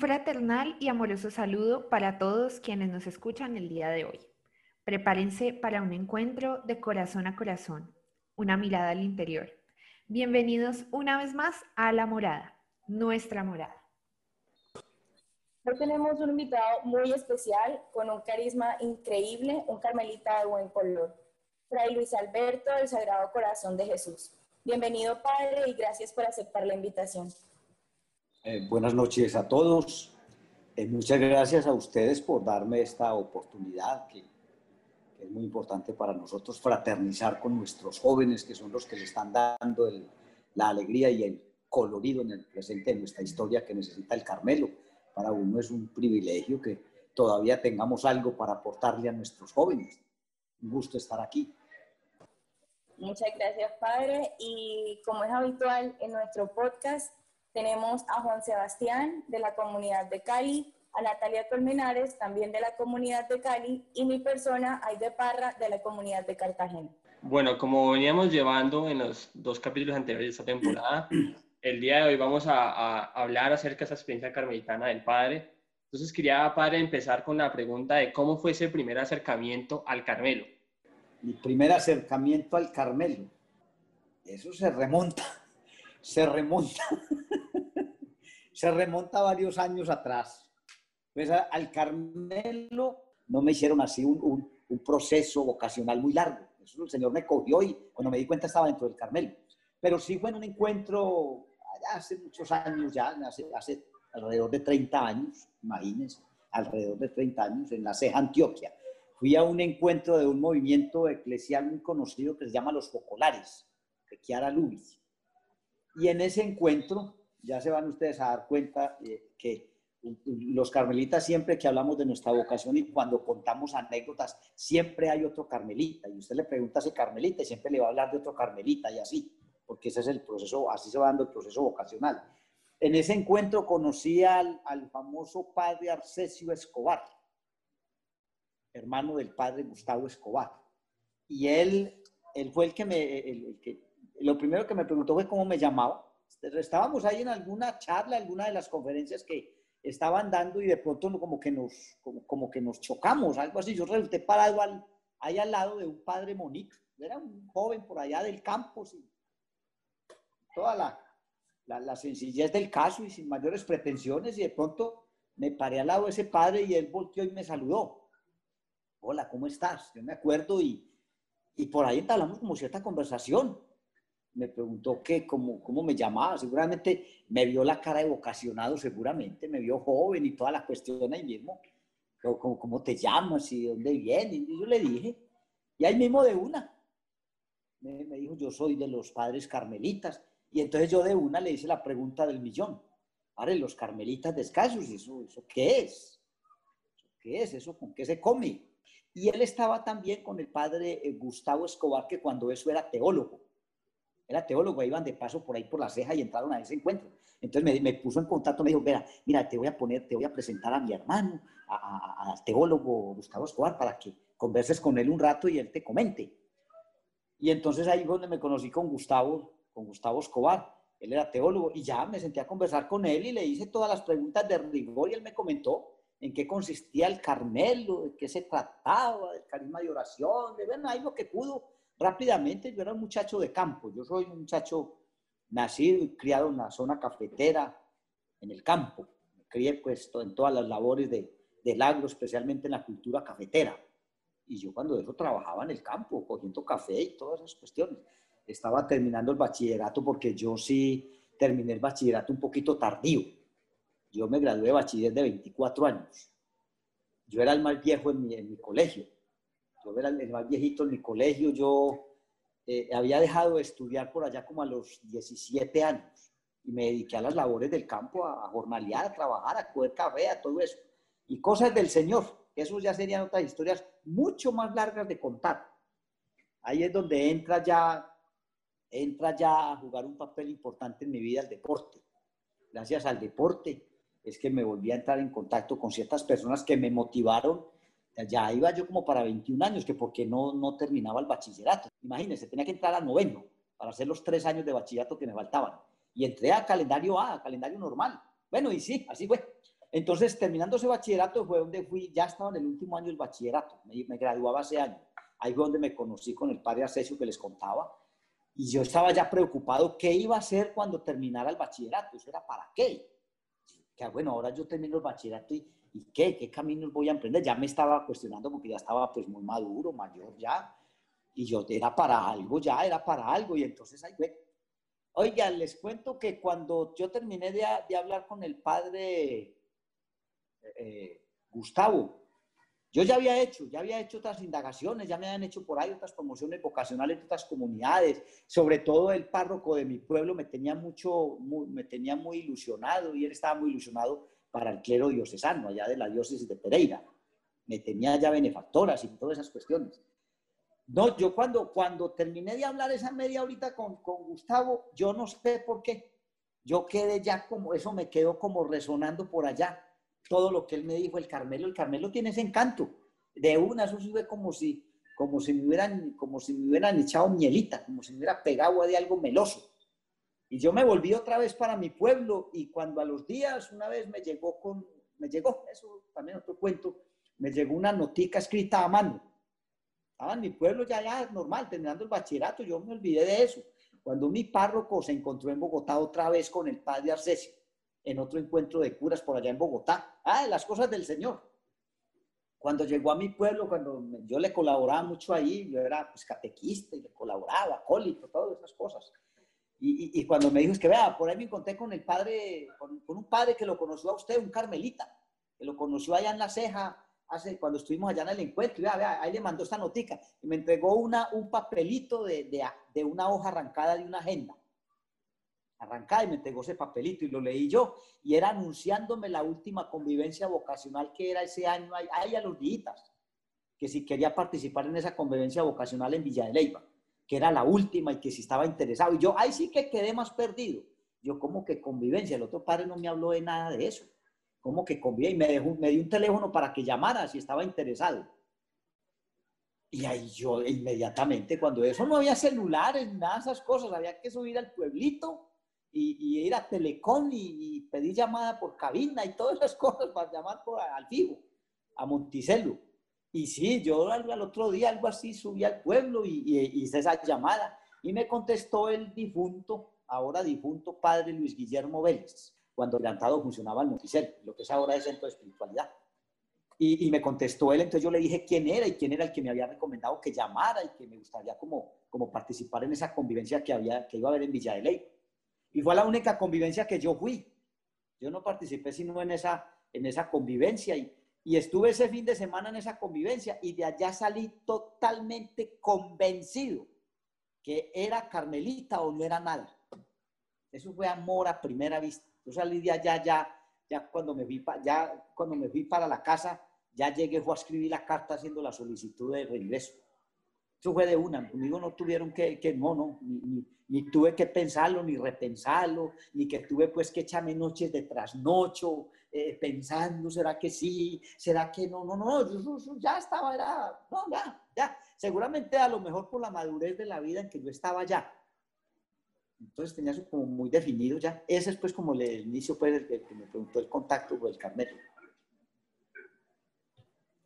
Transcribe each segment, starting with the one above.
fraternal y amoroso saludo para todos quienes nos escuchan el día de hoy. Prepárense para un encuentro de corazón a corazón, una mirada al interior. Bienvenidos una vez más a La Morada, nuestra morada. Hoy tenemos un invitado muy especial con un carisma increíble, un carmelita de buen color, Fray Luis Alberto del Sagrado Corazón de Jesús. Bienvenido, Padre, y gracias por aceptar la invitación. Eh, buenas noches a todos. Eh, muchas gracias a ustedes por darme esta oportunidad que, es muy importante para nosotros fraternizar con nuestros jóvenes que son los que le están dando la alegría y el colorido en el presente de nuestra historia que necesita el Carmelo. Para uno es un privilegio que todavía tengamos algo para aportarle a nuestros jóvenes. Un gusto estar aquí. Muchas gracias, Padre. Y como es habitual en nuestro podcast, tenemos a Juan Sebastián de la comunidad de Cali, a Natalia Colmenares también de la comunidad de Cali y mi persona, Aide Parra, de la comunidad de Cartagena. Bueno, como veníamos llevando en los dos capítulos anteriores de esta temporada, el día de hoy vamos a, a hablar acerca de esa experiencia carmelitana del Padre. Entonces quería, Padre, empezar con la pregunta de cómo fue ese primer acercamiento al Carmelo. Mi primer acercamiento al Carmelo, eso se remonta, se remonta se remonta varios años atrás. Pues al Carmelo no me hicieron así un, un, proceso vocacional muy largo. Eso el Señor me cogió y cuando me di cuenta estaba dentro del Carmelo. Pero sí fue en un encuentro hace muchos años ya, hace, hace alrededor de 30 años, imagínense, alrededor de 30 años, en la Ceja, Antioquia. Fui a un encuentro de un movimiento eclesial muy conocido que se llama Los Focolares, de Chiara Lubis. Y en ese encuentro ya se van ustedes a dar cuenta eh, que los carmelitas siempre que hablamos de nuestra vocación y cuando contamos anécdotas, siempre hay otro carmelita y usted le pregunta a ese carmelita y siempre le va a hablar de otro carmelita y así, porque ese es el proceso, así se va dando el proceso vocacional. En ese encuentro conocí al, al famoso padre Arcesio Escobar, hermano del padre Gustavo Escobar. Y él, él fue el que me, el que, lo primero que me preguntó fue cómo me llamaba estábamos ahí en alguna charla, alguna de las conferencias que estaban dando y de pronto como que nos, como, que nos chocamos, algo así. Yo resulté parado al, ahí al lado de un padre Monique, era un joven por allá del campo, sin toda la, la, sencillez del caso y sin mayores pretensiones y de pronto me paré al lado de ese padre y él volteó y me saludó. Hola, ¿cómo estás? Yo me acuerdo y, y por ahí entablamos como cierta conversación me preguntó qué, cómo, cómo me llamaba, seguramente me vio la cara de vocacionado, seguramente, me vio joven y toda la cuestión ahí mismo, cómo, cómo te llamas y de dónde vienes, y yo le dije, y ahí mismo de una, me, me, dijo, yo soy de los padres carmelitas, y entonces yo de una le hice la pregunta del millón, ahora los carmelitas descalzos, ¿eso, eso qué es? ¿Qué es eso? ¿Con qué se come? Y él estaba también con el padre eh, Gustavo Escobar, que cuando eso era teólogo era teólogo, iban de paso por ahí por la ceja y entraron a ese encuentro. Entonces me, puso en contacto, me dijo, mira, mira, te voy a poner, te voy a presentar a mi hermano, al teólogo Gustavo Escobar, para que converses con él un rato y él te comente. Y entonces ahí fue donde me conocí con Gustavo, con Gustavo Escobar. Él era teólogo y ya me senté a conversar con él y le hice todas las preguntas de rigor y él me comentó en qué consistía el Carmelo, de qué se trataba, del carisma de oración, de bueno, ahí lo que pudo rápidamente yo era un muchacho de campo, yo soy un muchacho nacido y criado en la zona cafetera, en el campo. Me crié pues en todas las labores de, del agro, especialmente en la cultura cafetera. Y yo cuando eso trabajaba en el campo, cogiendo café y todas esas cuestiones. Estaba terminando el bachillerato porque yo sí terminé el bachillerato un poquito tardío. Yo me gradué de bachiller de 24 años. Yo era el más viejo en mi, en mi colegio yo era el más viejito en mi colegio, yo eh, había dejado de estudiar por allá como a los 17 años y me dediqué a las labores del campo, a, a jornalear, a trabajar, a coger café, a todo eso. Y cosas del Señor, eso ya serían otras historias mucho más largas de contar. Ahí es donde entra ya, entra ya a jugar un papel importante en mi vida el deporte. Gracias al deporte es que me volví a entrar en contacto con ciertas personas que me motivaron ya iba yo como para 21 años, que porque no, no terminaba el bachillerato. Imagínense, tenía que entrar a noveno para hacer los tres años de bachillerato que me faltaban. Y entré a calendario A, a calendario normal. Bueno, y sí, así fue. Entonces, terminando ese bachillerato fue donde fui, ya estaba en el último año del bachillerato, me, me graduaba ese año. Ahí fue donde me conocí con el padre Arcesio que les contaba. Y yo estaba ya preocupado qué iba a hacer cuando terminara el bachillerato. Eso era para qué. Que bueno, ahora yo termino el bachillerato y, ¿y qué? ¿Qué caminos voy a emprender? Ya me estaba cuestionando porque ya estaba pues muy maduro, mayor ya. Y yo era para algo ya, era para algo. Y entonces ahí fue. Oiga, les cuento que cuando yo terminé de, de hablar con el padre eh, Gustavo, yo ya había hecho, ya había hecho otras indagaciones, ya me habían hecho por ahí otras promociones vocacionales de otras comunidades, sobre todo el párroco de mi pueblo me tenía mucho, me tenía muy ilusionado y él estaba muy ilusionado para el clero diocesano allá de la diócesis de Pereira. Me tenía ya benefactoras y todas esas cuestiones. No, yo cuando, cuando terminé de hablar esa media horita con, con Gustavo, yo no sé por qué, yo quedé ya como, eso me quedó como resonando por allá todo lo que él me dijo, el Carmelo, el Carmelo tiene ese encanto. De una, eso sube como si, como si me hubieran, como si me hubieran echado mielita, como si me hubiera pegado de algo meloso. Y yo me volví otra vez para mi pueblo y cuando a los días una vez me llegó con, me llegó, eso también otro cuento, me llegó una notica escrita a mano. Estaba en mi pueblo ya, ya normal, terminando el bachillerato, yo me olvidé de eso. Cuando mi párroco se encontró en Bogotá otra vez con el padre Arcesio en otro encuentro de curas por allá en Bogotá. Ah, las cosas del Señor. Cuando llegó a mi pueblo, cuando yo le colaboraba mucho ahí, yo era pues, catequista y le colaboraba, acólito, todas esas cosas. Y, cuando me dijo, es que vea, por ahí me encontré con el padre, con, un padre que lo conoció a usted, un carmelita, que lo conoció allá en la ceja, hace, cuando estuvimos allá en el encuentro, y vea, vea, ahí le mandó esta notica, y me entregó una, un papelito de, de, de una hoja arrancada de una agenda arrancada y me entregó ese papelito y lo leí yo. Y era anunciándome la última convivencia vocacional que era ese año ahí a los días, que si quería participar en esa convivencia vocacional en Villa de Leyva, que era la última y que si estaba interesado. Y yo, ahí sí que quedé más perdido. Yo, como que convivencia? El otro padre no me habló de nada de eso. ¿Cómo que convivencia? Y me, dejó, me dio un teléfono para que llamara si estaba interesado. Y ahí yo inmediatamente, cuando eso no había celulares, nada de esas cosas, había que subir al pueblito y, ir a Telecom y, pedir llamada por cabina y todas esas cosas para llamar por, al fijo, a Monticello. Y sí, yo al, otro día algo así subí al pueblo y, hice esa llamada y me contestó el difunto, ahora difunto padre Luis Guillermo Vélez, cuando el funcionaba en Monticello, lo que es ahora es centro de espiritualidad. Y, y, me contestó él, entonces yo le dije quién era y quién era el que me había recomendado que llamara y que me gustaría como, como participar en esa convivencia que, había, que iba a haber en Villa de Ley. Y fue la única convivencia que yo fui. Yo no participé sino en esa, en esa convivencia y, y estuve ese fin de semana en esa convivencia y de allá salí totalmente convencido que era Carmelita o no era nada. Eso fue amor a primera vista. Yo salí de allá ya, ya cuando me vi, ya cuando me fui para la casa, ya llegué fue a escribir la carta haciendo la solicitud de regreso. Eso fue de una. Conmigo no tuvieron que, que no, no, ni, ni, tuve que pensarlo, ni repensarlo, ni que tuve pues que echarme noches de trasnocho, eh, pensando, ¿será que sí? ¿Será que no? No, no, yo, ya estaba, era, no, ya, ya. Seguramente a lo mejor por la madurez de la vida en que yo estaba ya. Entonces tenía eso como muy definido ya. Ese es pues como el inicio, pues, el que me preguntó el contacto o el Carmelo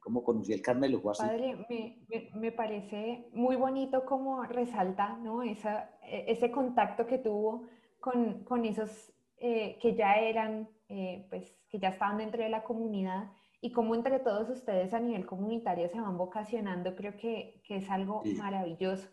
cómo conocí el Carmelo, fue Padre, me, me, parece muy bonito cómo resalta ¿no? Esa, e, ese contacto que tuvo con, con esos eh, que ya eran, eh, pues, que ya estaban dentro de la comunidad y cómo entre todos ustedes a nivel comunitario se van vocacionando, creo que, que es algo maravilloso.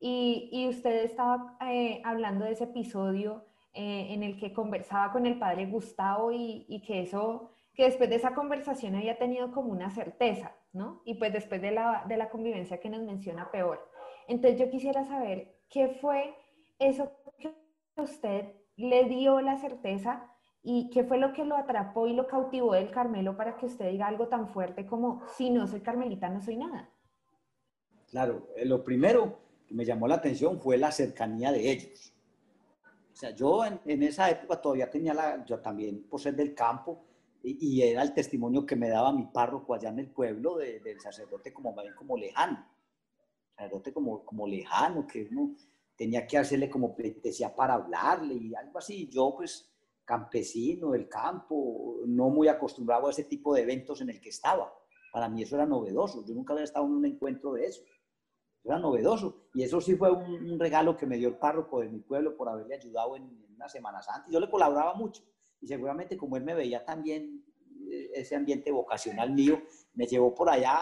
Y, y, usted estaba eh, hablando de ese episodio en el que conversaba con el padre Gustavo y, y que eso que después de esa conversación había tenido como una certeza, ¿no? Y pues después de la, de la convivencia que nos menciona peor. Entonces yo quisiera saber qué fue eso que usted le dio la certeza y qué fue lo que lo atrapó y lo cautivó del Carmelo para que usted diga algo tan fuerte como, si no soy carmelita, no soy nada. Claro, eh, lo primero que me llamó la atención fue la cercanía de ellos. O sea, yo en, en esa época todavía tenía la, yo también por ser del campo, y, era el testimonio que me daba mi párroco allá en el pueblo del sacerdote como, como lejano, sacerdote como, como lejano, que uno tenía que hacerle como pleitesía para hablarle y algo así. Yo pues campesino del campo, no muy acostumbrado a ese tipo de eventos en el que estaba. Para mí eso era novedoso. Yo nunca había estado en un encuentro de eso. Era novedoso. Y eso sí fue un, regalo que me dio el párroco de mi pueblo por haberle ayudado en, en unas semanas antes. Yo le colaboraba mucho. Y seguramente como él me veía también eh, ese ambiente vocacional mío, me llevó por allá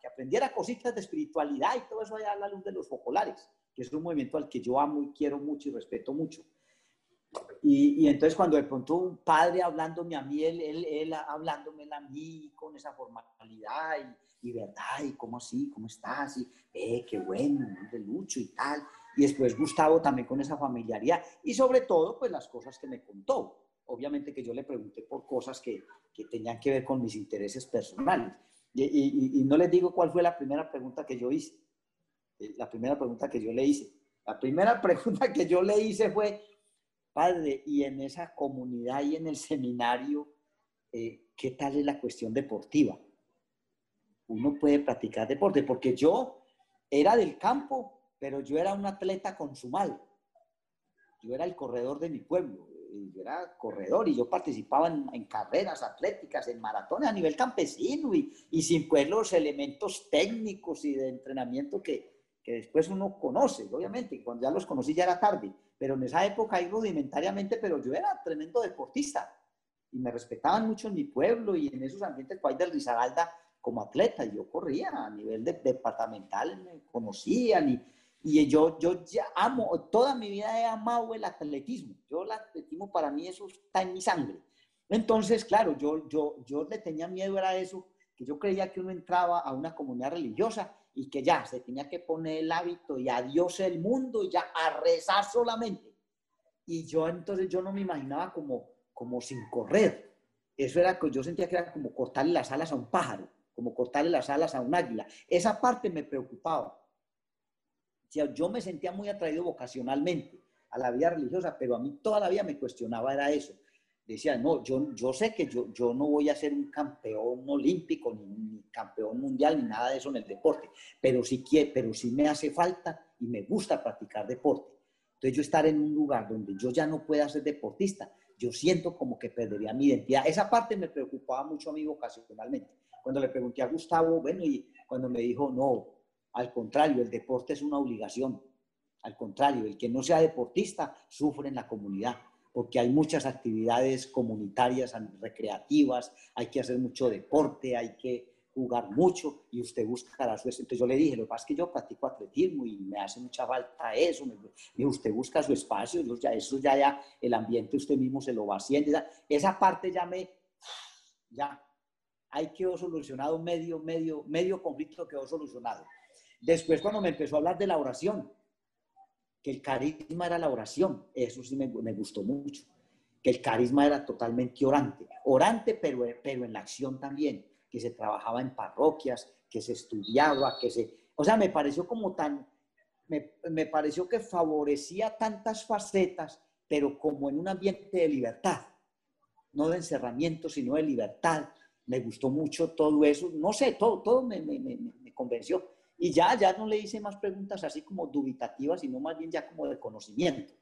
que aprendiera cositas de espiritualidad y todo eso allá a la luz de los focolares, que es un movimiento al que yo amo y quiero mucho y respeto mucho. Y, y, entonces cuando de pronto un padre hablándome a mí, él, él, él hablándome a mí con esa formalidad y, y, verdad, y cómo así, cómo estás, y eh, qué bueno, de Lucho y tal. Y después Gustavo también con esa familiaridad y sobre todo pues las cosas que me contó. Obviamente que yo le pregunté por cosas que, que tenían que ver con mis intereses personales. Y, y, y, no les digo cuál fue la primera pregunta que yo hice. Eh, la primera pregunta que yo le hice. La primera pregunta que yo le hice fue, Padre, y en esa comunidad y en el seminario, eh, ¿qué tal es la cuestión deportiva? Uno puede practicar deporte, porque yo era del campo, pero yo era un atleta consumal. Yo era el corredor de mi pueblo, yo era corredor y yo participaba en, carreras atléticas, en maratones a nivel campesino y, sin pues los elementos técnicos y de entrenamiento que, que después uno conoce, obviamente, cuando ya los conocí ya era tarde, pero en esa época ahí rudimentariamente, pero yo era tremendo deportista y me respetaban mucho en mi pueblo y en esos ambientes pues, del Risaralda como atleta, yo corría a nivel de, departamental, me conocían y, y yo, yo ya amo, toda mi vida he amado el atletismo, yo el atletismo para mí eso está en mi sangre. Entonces, claro, yo, yo, yo le tenía miedo era eso, que yo creía que uno entraba a una comunidad religiosa y que ya se tenía que poner el hábito y adiós el mundo y ya a rezar solamente. Y yo entonces yo no me imaginaba como, como sin correr. Eso era que yo sentía que era como cortarle las alas a un pájaro, como cortarle las alas a un águila. Esa parte me preocupaba. O sea, yo me sentía muy atraído vocacionalmente a la vida religiosa, pero a mí toda la vida me cuestionaba era eso decía, no, yo, yo sé que yo, yo no voy a ser un campeón olímpico, ni, campeón mundial, ni nada de eso en el deporte, pero sí, pero sí me hace falta y me gusta practicar deporte. Entonces yo estar en un lugar donde yo ya no pueda ser deportista, yo siento como que perdería mi identidad. Esa parte me preocupaba mucho a mí vocacionalmente. Cuando le pregunté a Gustavo, bueno, y cuando me dijo, no, al contrario, el deporte es una obligación. Al contrario, el que no sea deportista sufre en la comunidad porque hay muchas actividades comunitarias, recreativas, hay que hacer mucho deporte, hay que jugar mucho y usted buscará su... Entonces yo le dije, lo que pasa es que yo practico atletismo y me hace mucha falta eso. Me dijo, usted busca su espacio, eso ya, eso ya, ya el ambiente usted mismo se lo va haciendo. Esa parte ya me... Ya, hay quedó solucionado, medio, medio, medio conflicto quedó solucionado. Después cuando me empezó a hablar de la oración, que el carisma era la oración, eso sí me, me, gustó mucho, que el carisma era totalmente orante, orante pero, pero en la acción también, que se trabajaba en parroquias, que se estudiaba, que se... O sea, me pareció como tan, me, me pareció que favorecía tantas facetas, pero como en un ambiente de libertad, no de encerramiento, sino de libertad. Me gustó mucho todo eso, no sé, todo, todo me, me, me convenció. Y ya, ya no le hice más preguntas así como dubitativas, sino más bien ya como de conocimiento.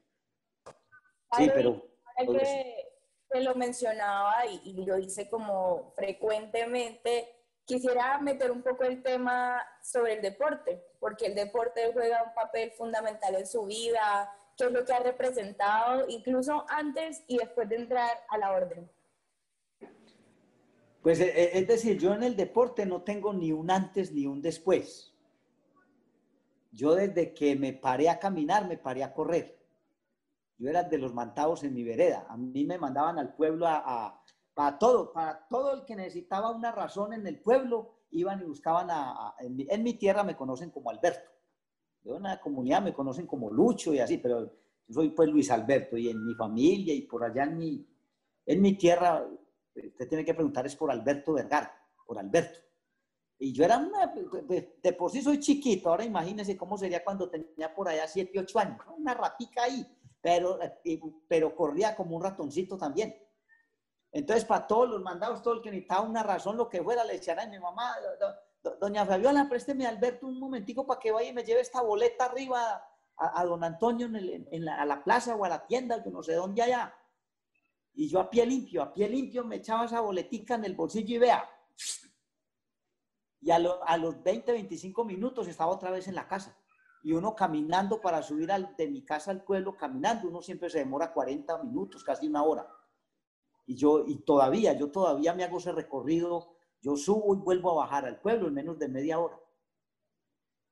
Sí, pero... Que, lo mencionaba y, y lo hice como frecuentemente, quisiera meter un poco el tema sobre el deporte, porque el deporte juega un papel fundamental en su vida, qué es lo que ha representado, incluso antes y después de entrar a la orden. Pues eh, eh, es decir, yo en el deporte no tengo ni un antes ni un después. Yo desde que me paré a caminar, me paré a correr. Yo era de los mantados en mi vereda. A mí me mandaban al pueblo a, para todo, para todo el que necesitaba una razón en el pueblo, iban y buscaban a, en, mi, tierra me conocen como Alberto. en la comunidad me conocen como Lucho y así, pero yo soy pues Luis Alberto y en mi familia y por allá en mi, en mi tierra, usted tiene que preguntar es por Alberto Vergara, por Alberto. Y yo era una, de, por sí soy chiquito, ahora imagínense cómo sería cuando tenía por allá 7, 8 años, una ratica ahí, pero, pero corría como un ratoncito también. Entonces, para todos los mandados, todo el que necesitaba una razón, lo que fuera, le decían a mi mamá, doña Fabiola, présteme a Alberto un momentico para que vaya y me lleve esta boleta arriba a, don Antonio en, la, a la plaza o a la tienda, yo no sé dónde allá. Y yo a pie limpio, a pie limpio me echaba esa boletica en el bolsillo y vea. Y a, a los 20, 25 minutos estaba otra vez en la casa. Y uno caminando para subir al, de mi casa al pueblo, caminando, uno siempre se demora 40 minutos, casi una hora. Y yo, y todavía, yo todavía me hago ese recorrido, yo subo y vuelvo a bajar al pueblo en menos de media hora.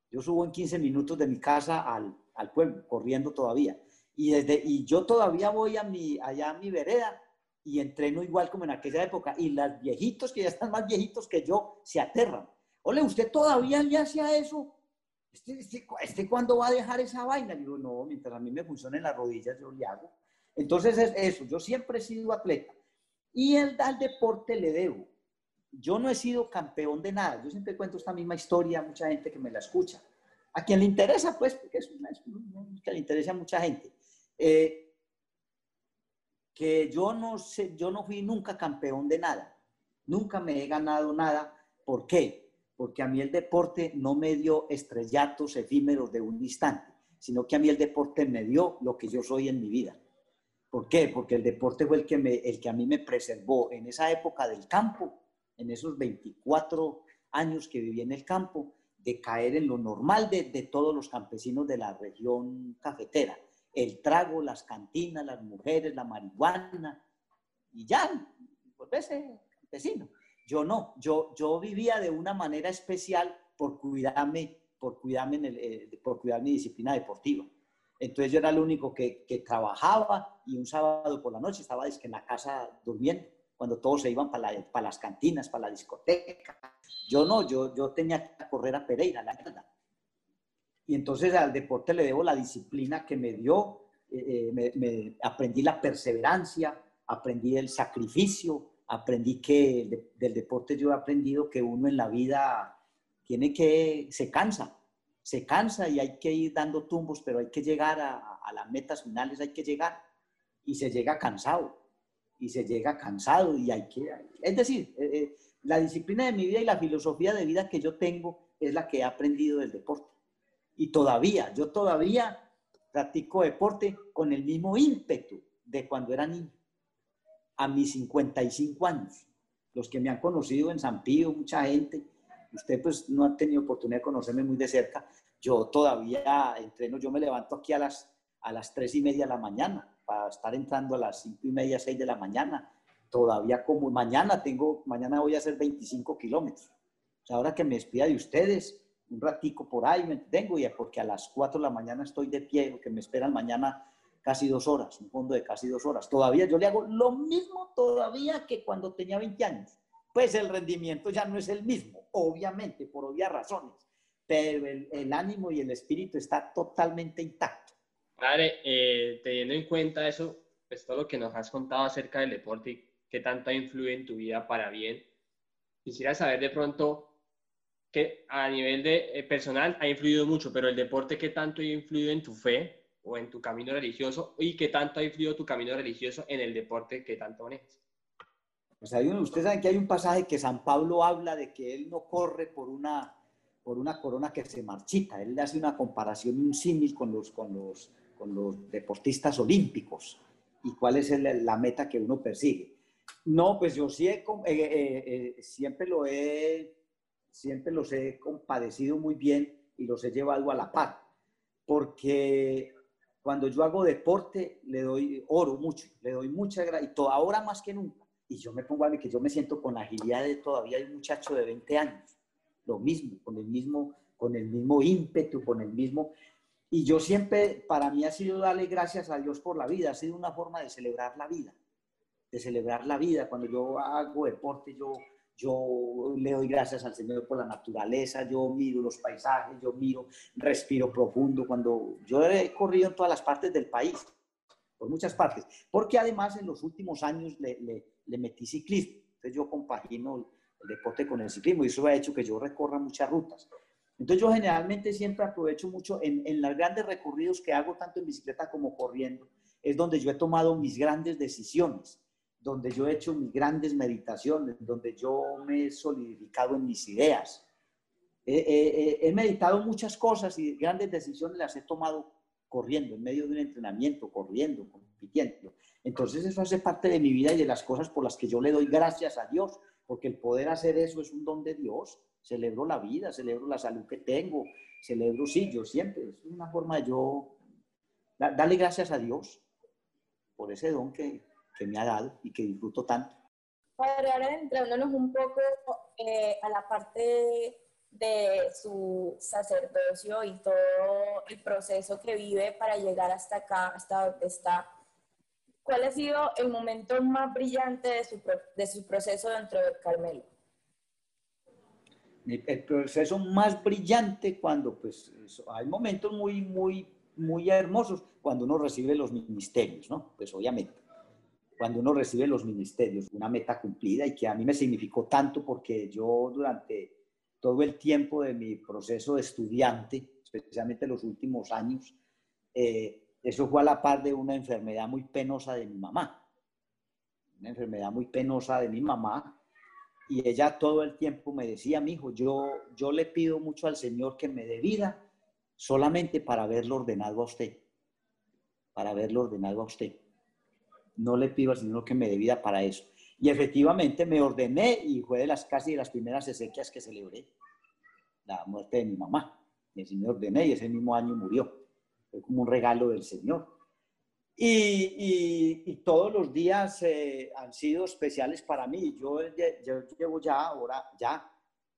Yo subo en 15 minutos de mi casa al, al pueblo, corriendo todavía. Y, desde, y yo todavía voy a mi, allá a mi vereda y entreno igual como en aquella época. Y los viejitos, que ya están más viejitos que yo, se aterran. Ole, ¿usted todavía ya hacía eso? ¿Este, este, este cuándo va a dejar esa vaina? Le digo, no, mientras a mí me funcionen las rodillas, yo le hago. Entonces es eso, yo siempre he sido atleta. Y el, al deporte le debo. Yo no he sido campeón de nada. Yo siempre cuento esta misma historia a mucha gente que me la escucha. A quien le interesa, pues, porque es una, que le interesa a mucha gente. Eh, que yo no sé, yo no fui nunca campeón de nada. Nunca me he ganado nada. ¿Por qué? Porque a mí el deporte no me dio estrellatos efímeros de un instante, sino que a mí el deporte me dio lo que yo soy en mi vida. ¿Por qué? Porque el deporte fue el que, me, el que a mí me preservó en esa época del campo, en esos 24 años que viví en el campo, de caer en lo normal de, todos los campesinos de la región cafetera. El trago, las cantinas, las mujeres, la marihuana, y ya, volverse campesino. Yo no, yo, yo vivía de una manera especial por cuidarme, por cuidarme, en el, eh, por cuidar mi disciplina deportiva. Entonces yo era el único que, que, trabajaba y un sábado por la noche estaba en la casa durmiendo cuando todos se iban para, para las cantinas, para la discoteca. Yo no, yo, yo tenía que correr a Pereira, la verdad. Y entonces al deporte le debo la disciplina que me dio, eh, eh, me, aprendí la perseverancia, aprendí el sacrificio, aprendí que del deporte yo he aprendido que uno en la vida tiene que, se cansa, se cansa y hay que ir dando tumbos, pero hay que llegar a, las metas finales, hay que llegar y se llega cansado y se llega cansado y hay que... Es decir, eh, eh, la disciplina de mi vida y la filosofía de vida que yo tengo es la que he aprendido del deporte. Y todavía, yo todavía practico deporte con el mismo ímpetu de cuando era niño, a mis 55 años. Los que me han conocido en San Pío, mucha gente, usted pues no ha tenido oportunidad de conocerme muy de cerca, yo todavía entreno, yo me levanto aquí a las, a las 3 y media de la mañana para estar entrando a las cinco y media, 6 de la mañana. Todavía como mañana tengo, mañana voy a hacer 25 kilómetros. Ahora que me despida de ustedes, un ratico por ahí me tengo, y porque a las 4 de la mañana estoy de pie, porque me esperan mañana casi dos horas, un fondo de casi dos horas. Todavía yo le hago lo mismo todavía que cuando tenía 20 años. Pues el rendimiento ya no es el mismo, obviamente, por obvias razones, pero el, el ánimo y el espíritu está totalmente intacto. Padre, eh, teniendo en cuenta eso, pues todo lo que nos has contado acerca del deporte y qué tanto influye en tu vida para bien, quisiera saber de pronto que a nivel de eh, personal ha influido mucho, pero el deporte qué tanto ha influido en tu fe o en tu camino religioso y qué tanto ha influido tu camino religioso en el deporte que tanto manejas. Pues hay ustedes saben que hay un pasaje que San Pablo habla de que él no corre por una, por una corona que se marchita. Él hace una comparación, un símil con los, con los con los deportistas olímpicos y cuál es la meta que uno persigue. No, pues yo sí he, eh, eh, eh, siempre, lo he, siempre los he compadecido muy bien y los he llevado a la par, porque cuando yo hago deporte le doy oro mucho, le doy mucha y ahora más que nunca. Y yo me pongo a ver que yo me siento con la agilidad de todavía un muchacho de 20 años, lo mismo, con el mismo, con el mismo ímpetu, con el mismo, y yo siempre, para mí ha sido darle gracias a Dios por la vida, ha sido una forma de celebrar la vida, de celebrar la vida. Cuando yo hago deporte, yo, yo le doy gracias al Señor por la naturaleza, yo miro los paisajes, yo miro, respiro profundo. Cuando yo he corrido en todas las partes del país, por muchas partes, porque además en los últimos años le, le, le metí ciclismo. Entonces yo compagino el deporte con el ciclismo y eso ha hecho que yo recorra muchas rutas. Entonces yo generalmente siempre aprovecho mucho en, en los grandes recorridos que hago tanto en bicicleta como corriendo, es donde yo he tomado mis grandes decisiones, donde yo he hecho mis grandes meditaciones, donde yo me he solidificado en mis ideas. he meditado muchas cosas y grandes decisiones las he tomado corriendo, en medio de un entrenamiento, corriendo, compitiendo. Entonces eso hace parte de mi vida y de las cosas por las que yo le doy gracias a Dios, porque el poder hacer eso es un don de Dios. Celebro la vida, celebro la salud que tengo, celebro, sí, yo siempre, es una forma de yo darle gracias a Dios por ese don que, que me ha dado y que disfruto tanto. Padre, ahora entrándonos un poco eh, a la parte de su sacerdocio y todo el proceso que vive para llegar hasta acá, hasta donde está, ¿cuál ha sido el momento más brillante de su, de su proceso dentro del Carmelo? El proceso más brillante cuando, pues, hay momentos muy, muy, muy hermosos cuando uno recibe los ministerios, ¿no? Pues obviamente, cuando uno recibe los ministerios, una meta cumplida y que a mí me significó tanto porque yo durante todo el tiempo de mi proceso de estudiante, especialmente los últimos años, eh, eso fue a la par de una enfermedad muy penosa de mi mamá. Una enfermedad muy penosa de mi mamá. Y ella todo el tiempo me decía, mi hijo, yo, yo le pido mucho al Señor que me dé vida solamente para verlo ordenado a usted. Para verlo ordenado a usted. No le pido al Señor que me dé para eso. Y efectivamente me ordené y fue de las casi de las primeras exequias que celebré. La muerte de mi mamá. Y así me ordené y ese mismo año murió. Fue como un regalo del Señor. Y, todos los días eh, han sido especiales para mí. Yo, yo, llevo ya, ahora, ya,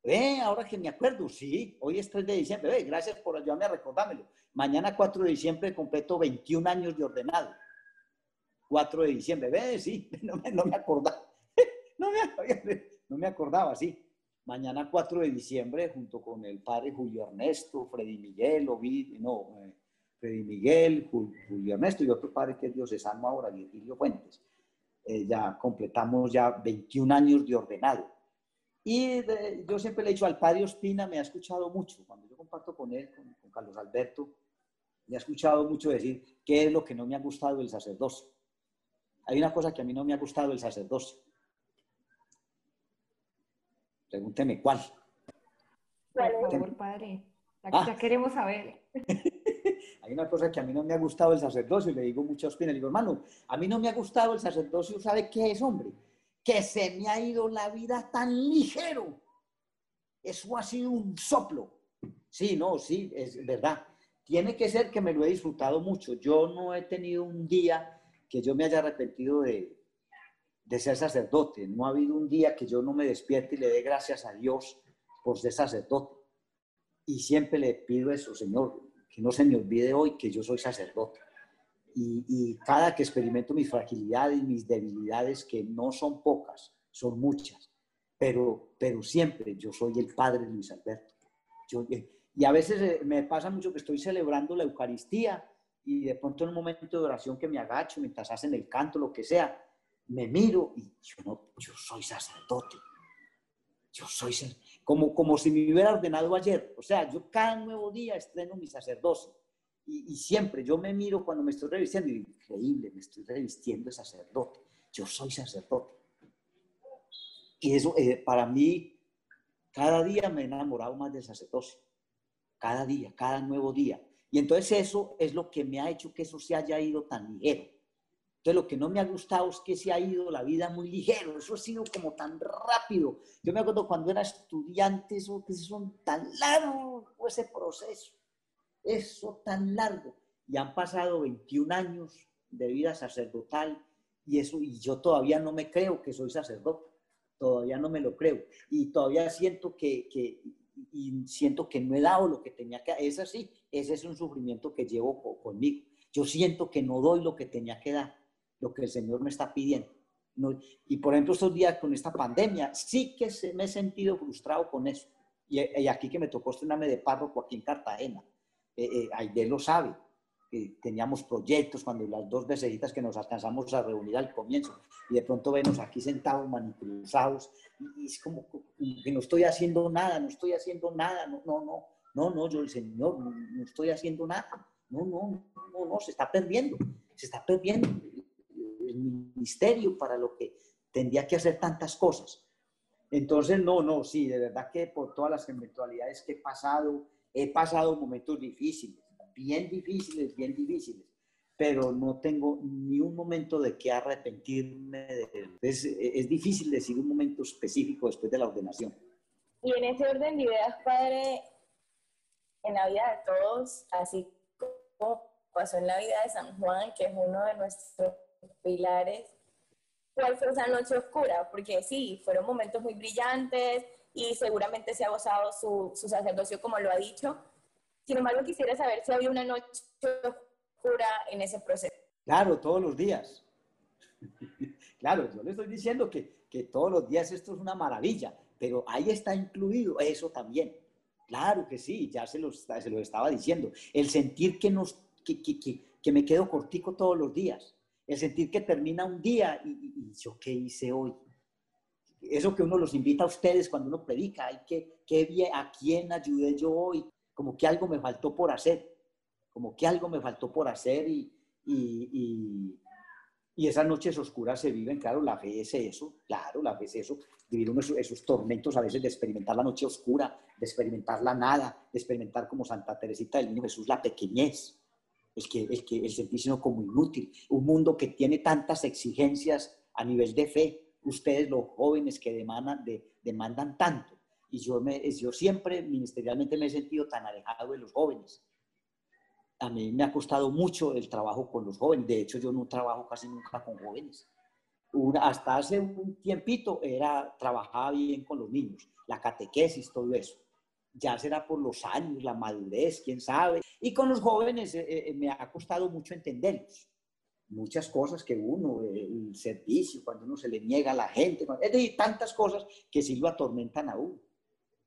eh, ahora que me acuerdo, sí, hoy es 3 de diciembre, gracias por ayudarme a recordármelo. Mañana 4 de diciembre completo 21 años de ordenado. 4 de diciembre, ve, sí, no me, no me acordaba. no, me, no me acordaba, sí. Mañana 4 de diciembre, junto con el padre Julio Ernesto, Freddy Miguel, Ovid, no, eh, Freddy Miguel, Julio Ernesto y otro padre que es diocesano ahora, Virgilio Fuentes. Eh, ya completamos ya 21 años de ordenado. Y yo siempre le he dicho al padre Ospina, me ha escuchado mucho, cuando yo comparto con él, con, con Carlos Alberto, me ha escuchado mucho decir qué es lo que no me ha gustado del sacerdocio. Hay una cosa que a mí no me ha gustado del sacerdocio. Pregúnteme cuál. Por favor, padre. Ya, ah. queremos saber. Hay una cosa que a mí no me ha gustado el sacerdocio, y le digo mucho a Ospina, le digo, hermano, a mí no me ha gustado el sacerdocio, ¿sabe qué es, hombre? Que se me ha ido la vida tan ligero. Eso ha sido un soplo. Sí, no, sí, es verdad. Tiene que ser que me lo he disfrutado mucho. Yo no he tenido un día que yo me haya arrepentido de, de ser sacerdote. No ha habido un día que yo no me despierte y le dé gracias a Dios por ser sacerdote. Y siempre le pido eso, Señor, que no se me olvide hoy que yo soy sacerdote. Y, cada que experimento mis fragilidades, mis debilidades, que no son pocas, son muchas, pero, pero siempre yo soy el Padre Luis Alberto. Eh, y a veces eh, me pasa mucho que estoy celebrando la Eucaristía y de pronto en un momento de oración que me agacho, mientras hacen el canto, lo que sea, me miro y yo, no, yo soy sacerdote. Yo soy como, como si me hubiera ordenado ayer. O sea, yo cada nuevo día estreno mi sacerdocio. Y, siempre yo me miro cuando me estoy revistiendo y increíble, me estoy revistiendo de sacerdote. Yo soy sacerdote. Y eso, eh, para mí, cada día me he enamorado más del sacerdocio. Cada día, cada nuevo día. Y entonces eso es lo que me ha hecho que eso se haya ido tan ligero. Entonces lo que no me ha gustado es que se ha ido la vida muy ligero, eso ha sido como tan rápido. Yo me acuerdo cuando era estudiante, eso que son tan largo ese proceso, eso tan largo. Y han pasado 21 años de vida sacerdotal y eso y yo todavía no me creo que soy sacerdote, todavía no me lo creo y todavía siento que, que y siento que no he dado lo que tenía que Es así, ese es un sufrimiento que llevo conmigo. Yo siento que no doy lo que tenía que dar, lo que el Señor me está pidiendo. y por ejemplo, estos días con esta pandemia, sí que se, me he sentido frustrado con eso. Y, aquí que me tocó estrenarme de párroco aquí en Cartagena. Eh, eh, lo sabe teníamos proyectos, cuando las dos veces que nos alcanzamos a reunir al comienzo, y de pronto vemos aquí sentados, manipulados, y, es como que no estoy haciendo nada, no estoy haciendo nada, no, no, no, no, no, yo el Señor, no, estoy haciendo nada, no, no, no, no, se está perdiendo, se está perdiendo el ministerio para lo que tendría que hacer tantas cosas. Entonces, no, no, sí, de verdad que por todas las eventualidades que he pasado, he pasado momentos difíciles bien difíciles, bien difíciles, pero no tengo ni un momento de que arrepentirme. De, es, es difícil decir un momento específico después de la ordenación. Y en ese orden de ideas, Padre, en la vida de todos, así como pasó en la vida de San Juan, que es uno de nuestros pilares, ¿cuál fue esa noche oscura? Porque sí, fueron momentos muy brillantes y seguramente se ha gozado su, su sacerdocio como lo ha dicho. Sin embargo, quisiera saber si había una noche oscura en ese proceso. Claro, todos los días. claro, yo le estoy diciendo que, que todos los días esto es una maravilla, pero ahí está incluido eso también. Claro que sí, ya se lo, se lo estaba diciendo. El sentir que, nos, que, que, que, me quedo cortico todos los días. El sentir que termina un día y, y, yo qué hice hoy. Eso que uno los invita a ustedes cuando uno predica, hay que, que ¿a quién ayudé yo hoy? Como que algo me faltó por hacer, como que algo me faltó por hacer y, y, y esas noches oscuras se viven, claro, la fe es eso, claro, la fe es eso, vivir esos, esos, tormentos a veces de experimentar la noche oscura, de experimentar la nada, de experimentar como Santa Teresita del Niño Jesús la pequeñez, es que, es que el sentirse como inútil, un mundo que tiene tantas exigencias a nivel de fe, ustedes los jóvenes que demandan, de, demandan tanto, y yo, me, yo siempre ministerialmente me he sentido tan alejado de los jóvenes. A mí me ha costado mucho el trabajo con los jóvenes, de hecho yo no trabajo casi nunca con jóvenes una, hasta hace un tiempito era, trabajaba bien con los niños, la catequesis, todo eso. Ya será por los años, la madurez, quién sabe. Y con los jóvenes eh, eh, me ha costado mucho entenderlos. Muchas cosas que uno, el servicio, cuando uno se le niega a la gente, es decir, tantas cosas que sí lo atormentan a uno.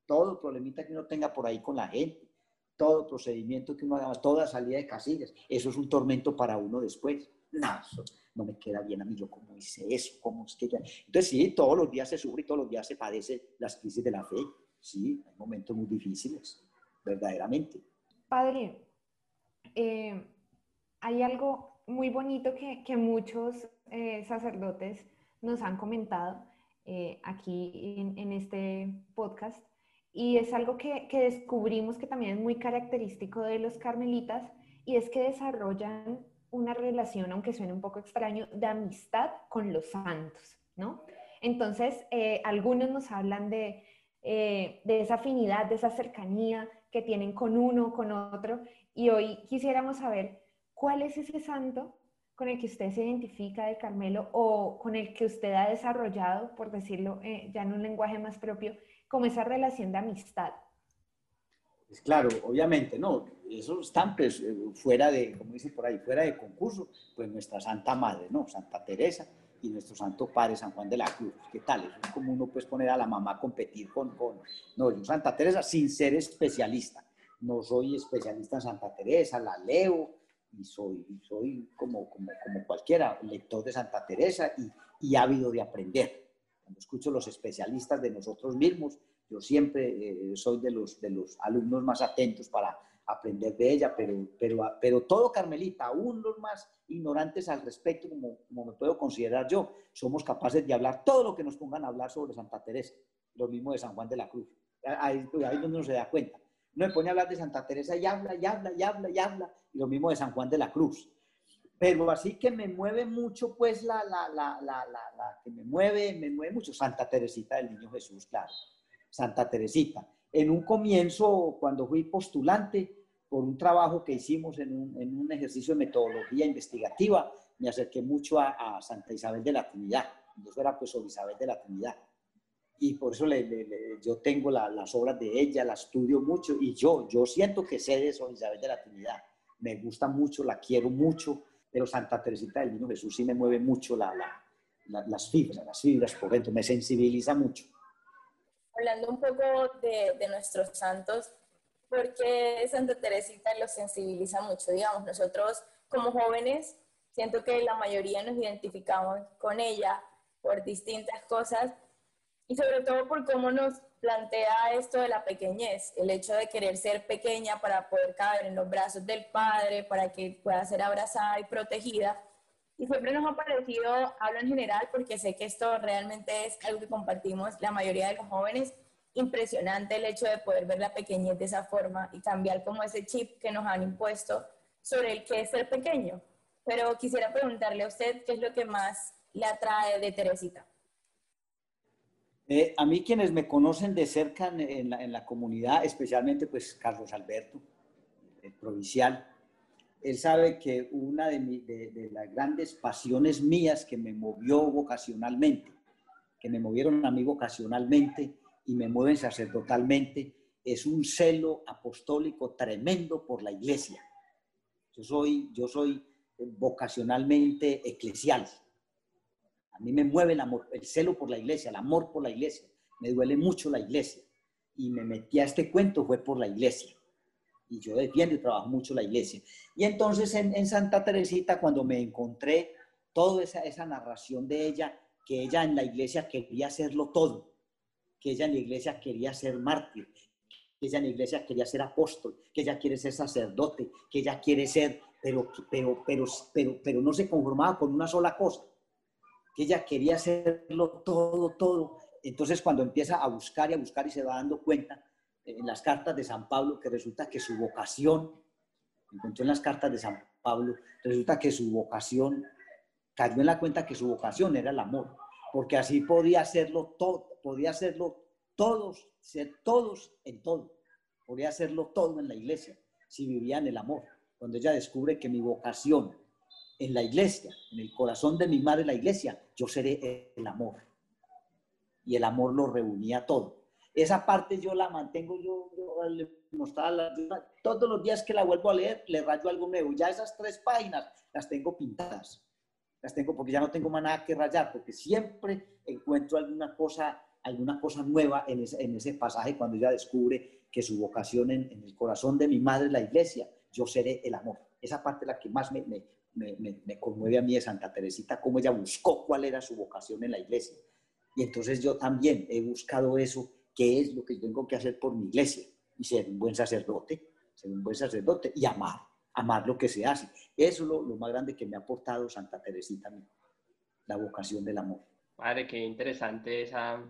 Todo problemita que uno tenga por ahí con la gente, todo procedimiento que uno haga, toda salida de casillas, eso es un tormento para uno después. No, no me queda bien a mí, yo cómo hice eso, cómo es que ya... Entonces sí, todos los días se sufre y todos los días se padece las crisis de la fe, sí, hay momentos muy difíciles, verdaderamente. Padre, eh, hay algo muy bonito que, que muchos eh, sacerdotes nos han comentado eh, aquí en, en, este podcast y es algo que, que descubrimos que también es muy característico de los carmelitas y es que desarrollan una relación, aunque suene un poco extraño, de amistad con los santos, ¿no? Entonces, eh, algunos nos hablan de, eh, de esa afinidad, de esa cercanía que tienen con uno, con otro, y hoy quisiéramos saber cuál es ese santo con el que usted se identifica de Carmelo o con el que usted ha desarrollado, por decirlo eh, ya en un lenguaje más propio, como esa relación de amistad. Pues claro, obviamente, no, esos están pues, eh, fuera de, como dicen por ahí, fuera de concurso, pues nuestra Santa Madre, ¿no? Santa Teresa y nuestro Santo Padre San Juan de la Cruz. ¿Qué tal? Eso es como uno puede poner a la mamá a competir con, con, no, yo Santa Teresa sin ser especialista. No soy especialista en Santa Teresa, la leo y soy, soy como, como, como cualquiera, lector de Santa Teresa y, y ávido de aprender. Escucho los especialistas de nosotros mismos, yo siempre eh, soy de los, de los alumnos más atentos para aprender de ella, pero, pero, pero todo Carmelita, aún los más ignorantes al respecto, como, como me puedo considerar yo, somos capaces de hablar todo lo que nos pongan a hablar sobre Santa Teresa, lo mismo de San Juan de la Cruz. Ahí, ahí donde uno se da cuenta. No me pone a hablar de Santa Teresa y habla, y habla, y habla, y habla, y lo mismo de San Juan de la Cruz. Pero así que me mueve mucho, pues, la, la, la, la, que me mueve, me mueve mucho Santa Teresita del Niño Jesús, claro. Santa Teresita. En un comienzo, cuando fui postulante, por un trabajo que hicimos en un, en un ejercicio de metodología investigativa, me acerqué mucho a, a Santa Isabel de la Trinidad. Yo era pues sobre Isabel de la Trinidad. Y por eso le, le, yo tengo la, las obras de ella, la estudio mucho y yo, yo siento que sé de Sor Isabel de la Trinidad. Me gusta mucho, la quiero mucho, pero Santa Teresita del Niño Jesús sí me mueve mucho la, la, las fibras, las fibras por dentro, me sensibiliza mucho. Hablando un poco de, de nuestros santos, porque Santa Teresita los sensibiliza mucho, digamos, nosotros como jóvenes, siento que la mayoría nos identificamos con ella por distintas cosas y sobre todo por cómo nos plantea esto de la pequeñez, el hecho de querer ser pequeña para poder caber en los brazos del Padre, para que pueda ser abrazada y protegida. Y siempre nos ha parecido, hablo en general porque sé que esto realmente es algo que compartimos la mayoría de los jóvenes, impresionante el hecho de poder ver la pequeñez de esa forma y cambiar como ese chip que nos han impuesto sobre el que es ser pequeño. Pero quisiera preguntarle a usted qué es lo que más le atrae de Teresita. Eh, a mí quienes me conocen de cerca en, la, comunidad, especialmente pues Carlos Alberto, el provincial, él sabe que una de, de, las grandes pasiones mías que me movió vocacionalmente, que me movieron a mí vocacionalmente y me mueven sacerdotalmente, es un celo apostólico tremendo por la iglesia. Yo soy, yo soy vocacionalmente eclesial. A mí me mueve el amor, el celo por la iglesia, el amor por la iglesia. Me duele mucho la iglesia. Y me metí a este cuento fue por la iglesia. Y yo defiendo y trabajo mucho la iglesia. Y entonces en, Santa Teresita, cuando me encontré toda esa, esa narración de ella, que ella en la iglesia quería hacerlo todo, que ella en la iglesia quería ser mártir, que ella en la iglesia quería ser apóstol, que ella quiere ser sacerdote, que ella quiere ser, pero, pero, pero, pero, pero no se conformaba con una sola cosa que ella quería hacerlo todo, todo. Entonces cuando empieza a buscar y a buscar y se va dando cuenta en las cartas de San Pablo que resulta que su vocación, encontró en las cartas de San Pablo, resulta que su vocación, cayó en la cuenta que su vocación era el amor, porque así podía hacerlo todo, podía hacerlo todos, ser todos en todo, podía hacerlo todo en la iglesia, si vivía en el amor. Cuando ella descubre que mi vocación en la iglesia, en el corazón de mi madre la iglesia, yo seré el amor. Y el amor lo reunía todo. Esa parte yo la mantengo, yo, le mostraba todos los días que la vuelvo a leer, le rayo algo nuevo. Ya esas tres páginas las tengo pintadas. Las tengo porque ya no tengo más nada que rayar, porque siempre encuentro alguna cosa, alguna cosa nueva en ese, en ese pasaje cuando ella descubre que su vocación en, el corazón de mi madre, la iglesia, yo seré el amor. Esa parte es la que más me, conmueve a mí de Santa Teresita, cómo ella buscó cuál era su vocación en la iglesia. Y entonces yo también he buscado eso, qué es lo que tengo que hacer por mi iglesia, y ser un buen sacerdote, ser un buen sacerdote y amar, amar lo que se hace. Eso es lo, más grande que me ha aportado Santa Teresita a mí, la vocación del amor. Padre, qué interesante esa,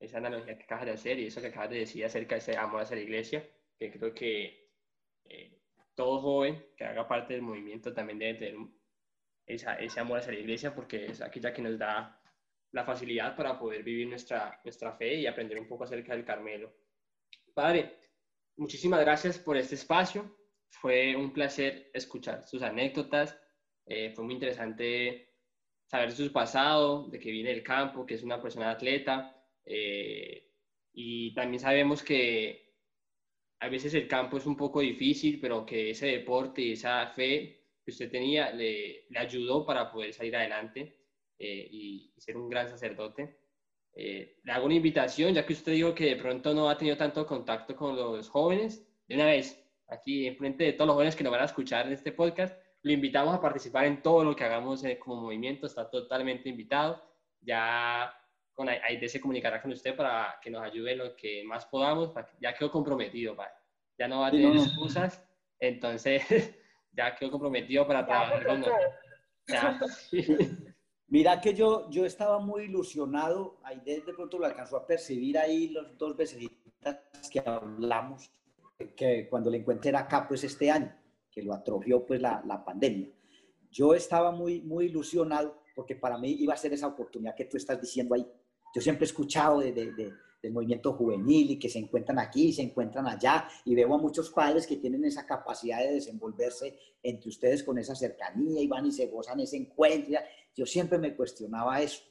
esa analogía que acabas de hacer y eso que acabas de decir acerca de ese amor hacia la iglesia, que creo que eh, todo joven que haga parte del movimiento también debe tener esa, ese amor hacia la iglesia porque es aquella que nos da la facilidad para poder vivir nuestra, nuestra fe y aprender un poco acerca del Carmelo. Padre, muchísimas gracias por este espacio. Fue un placer escuchar sus anécdotas. Eh, fue muy interesante saber su pasado, de que viene del campo, que es una persona atleta. Eh, y también sabemos que a veces el campo es un poco difícil, pero que ese deporte y esa fe que usted tenía le, le ayudó para poder salir adelante eh, y, ser un gran sacerdote. Eh, le hago una invitación, ya que usted dijo que de pronto no ha tenido tanto contacto con los jóvenes, de una vez, aquí en frente de todos los jóvenes que nos van a escuchar en este podcast, lo invitamos a participar en todo lo que hagamos eh, como movimiento, está totalmente invitado. Ya con AID se comunicará con usted para que nos ayude en lo que más podamos, ya quedó comprometido, ya no va a tener excusas, entonces ya quedó comprometido para trabajar con nosotros. Mira que yo, yo estaba muy ilusionado, AID de pronto lo alcanzó a percibir ahí los dos veces que hablamos, que cuando le encuentre acá pues este año, que lo atrofió pues la, la pandemia. Yo estaba muy, muy ilusionado porque para mí iba a ser esa oportunidad que tú estás diciendo ahí, yo siempre he escuchado de, del movimiento juvenil y que se encuentran aquí, se encuentran allá, y veo a muchos padres que tienen esa capacidad de desenvolverse entre ustedes con esa cercanía y van y se gozan ese encuentro. Yo siempre me cuestionaba eso,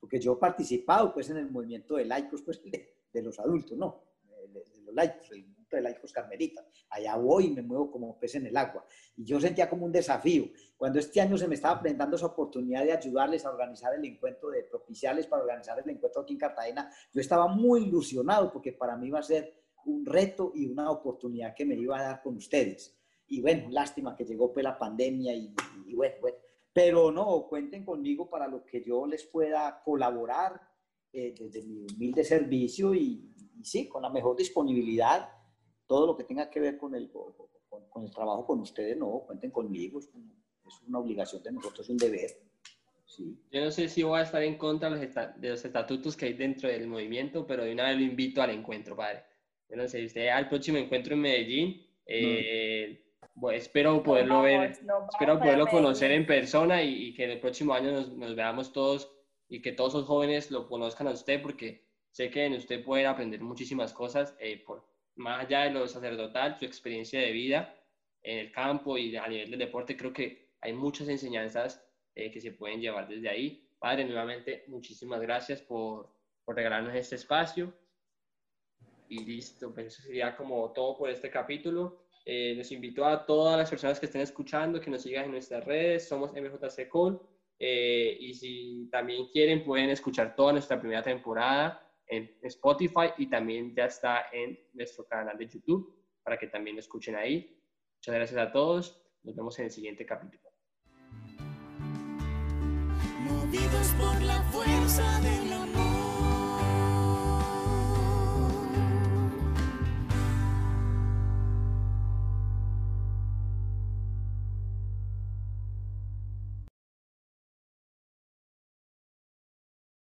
porque yo he participado pues en el movimiento de laicos pues, de, los adultos, ¿no? De, los laicos, el movimiento de laicos carmelitas. Allá voy y me muevo como pez en el agua. Y yo sentía como un desafío cuando este año se me estaba presentando esa oportunidad de ayudarles a organizar el encuentro, de propiciarles para organizar el encuentro aquí en Cartagena, yo estaba muy ilusionado porque para mí iba a ser un reto y una oportunidad que me iba a dar con ustedes. Y bueno, lástima que llegó pues la pandemia y, bueno, bueno, pero no, cuenten conmigo para lo que yo les pueda colaborar eh, desde mi humilde servicio y, y, sí, con la mejor disponibilidad, todo lo que tenga que ver con el, con, el trabajo con ustedes, no, cuenten conmigo, es una obligación de nosotros, un deber. Yo no sé si voy a estar en contra de los, estatutos que hay dentro del movimiento, pero de una vez lo invito al encuentro, padre. Yo no sé, si usted al próximo encuentro en Medellín, eh, espero poderlo ver, espero poderlo conocer en persona y, que en el próximo año nos, veamos todos y que todos los jóvenes lo conozcan a usted, porque sé que en usted pueden aprender muchísimas cosas, eh, por, más allá de lo sacerdotal, su experiencia de vida en el campo y a nivel del deporte, creo que hay muchas enseñanzas eh, que se pueden llevar desde ahí. Padre, nuevamente, muchísimas gracias por, por regalarnos este espacio. Y listo, pues eso sería como todo por este capítulo. Eh, les invito a todas las personas que estén escuchando que nos sigan en nuestras redes. Somos MJC Call. Eh, y si también quieren, pueden escuchar toda nuestra primera temporada en Spotify y también ya está en nuestro canal de YouTube para que también lo escuchen ahí. Muchas gracias a todos. Nos vemos en el siguiente capítulo.